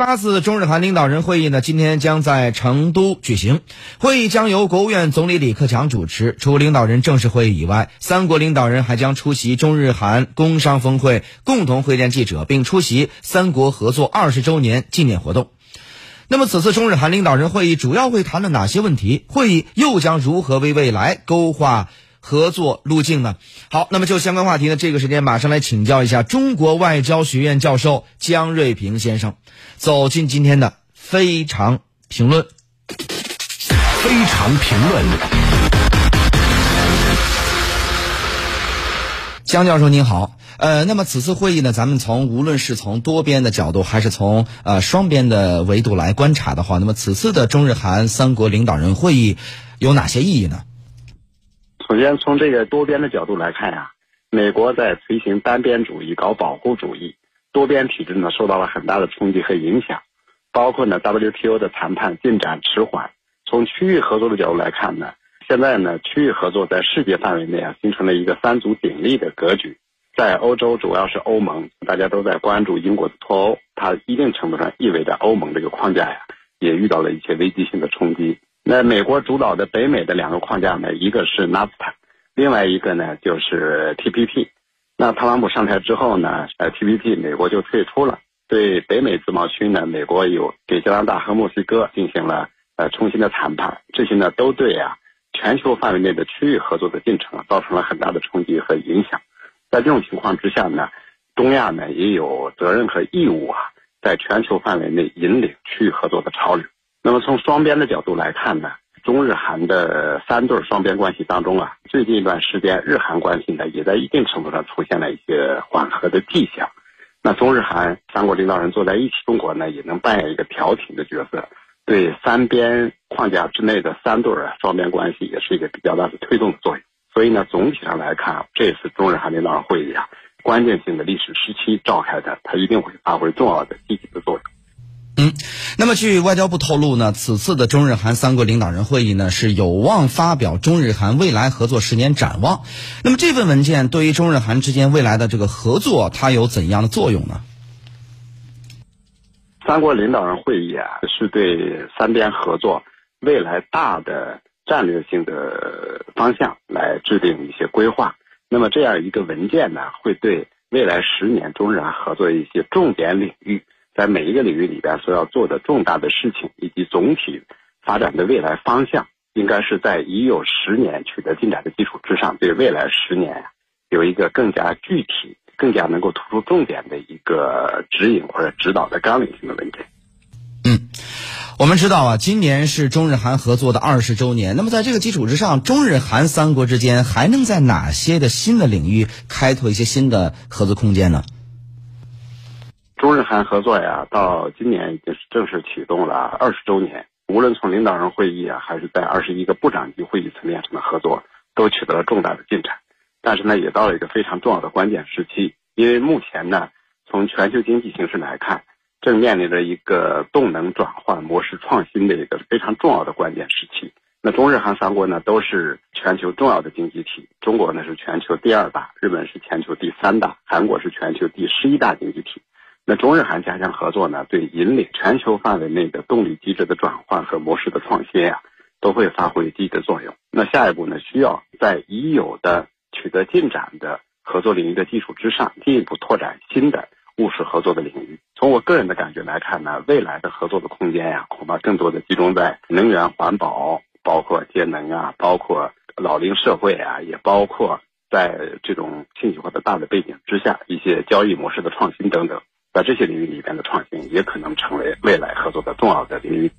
八次中日韩领导人会议呢，今天将在成都举行。会议将由国务院总理李克强主持。除领导人正式会议以外，三国领导人还将出席中日韩工商峰会，共同会见记者，并出席三国合作二十周年纪念活动。那么，此次中日韩领导人会议主要会谈论哪些问题？会议又将如何为未来勾画？合作路径呢？好，那么就相关话题呢，这个时间马上来请教一下中国外交学院教授姜瑞平先生，走进今天的非常评论。非常评论，姜教授您好，呃，那么此次会议呢，咱们从无论是从多边的角度，还是从呃双边的维度来观察的话，那么此次的中日韩三国领导人会议有哪些意义呢？首先，从这个多边的角度来看呀，美国在推行单边主义、搞保护主义，多边体制呢受到了很大的冲击和影响，包括呢 WTO 的谈判进展迟缓。从区域合作的角度来看呢，现在呢区域合作在世界范围内啊形成了一个三足鼎立的格局。在欧洲，主要是欧盟，大家都在关注英国的脱欧，它一定程度上意味着欧盟这个框架呀也遇到了一些危机性的冲击。那美国主导的北美的两个框架呢，一个是 NAFTA，另外一个呢就是 TPP。那特朗普上台之后呢，呃 TPP 美国就退出了。对北美自贸区呢，美国有给加拿大和墨西哥进行了呃重新的谈判，这些呢都对啊全球范围内的区域合作的进程造成了很大的冲击和影响。在这种情况之下呢，东亚呢也有责任和义务啊，在全球范围内引领区域合作的潮流。那么从双边的角度来看呢，中日韩的三对双边关系当中啊，最近一段时间日韩关系呢也在一定程度上出现了一些缓和的迹象。那中日韩三国领导人坐在一起，中国呢也能扮演一个调停的角色，对三边框架之内的三对双边关系也是一个比较大的推动作用。所以呢，总体上来看，这次中日韩领导人会议啊，关键性的历史时期召开的，它一定会发挥重要的积极的作用。嗯，那么据外交部透露呢，此次的中日韩三国领导人会议呢是有望发表中日韩未来合作十年展望。那么这份文件对于中日韩之间未来的这个合作，它有怎样的作用呢？三国领导人会议啊，是对三边合作未来大的战略性的方向来制定一些规划。那么这样一个文件呢，会对未来十年中日韩合作一些重点领域。在每一个领域里边所要做的重大的事情，以及总体发展的未来方向，应该是在已有十年取得进展的基础之上，对未来十年有一个更加具体、更加能够突出重点的一个指引或者指导的纲领性的文件。嗯，我们知道啊，今年是中日韩合作的二十周年。那么在这个基础之上，中日韩三国之间还能在哪些的新的领域开拓一些新的合作空间呢？中日韩合作呀，到今年已经是正式启动了二十周年。无论从领导人会议啊，还是在二十一个部长级会议层面上的合作，都取得了重大的进展。但是呢，也到了一个非常重要的关键时期，因为目前呢，从全球经济形势来看，正面临着一个动能转换、模式创新的一个非常重要的关键时期。那中日韩三国呢，都是全球重要的经济体，中国呢是全球第二大，日本是全球第三大，韩国是全球第十一大经济体。那中日韩加强合作呢，对引领全球范围内的动力机制的转换和模式的创新啊，都会发挥积极的作用。那下一步呢，需要在已有的取得进展的合作领域的基础之上，进一步拓展新的务实合作的领域。从我个人的感觉来看呢，未来的合作的空间呀，恐怕更多的集中在能源环保，包括节能啊，包括老龄社会啊，也包括在这种信息化的大的背景之下，一些交易模式的创新等等。在这些领域里边的创新，也可能成为未来合作的重要的领域。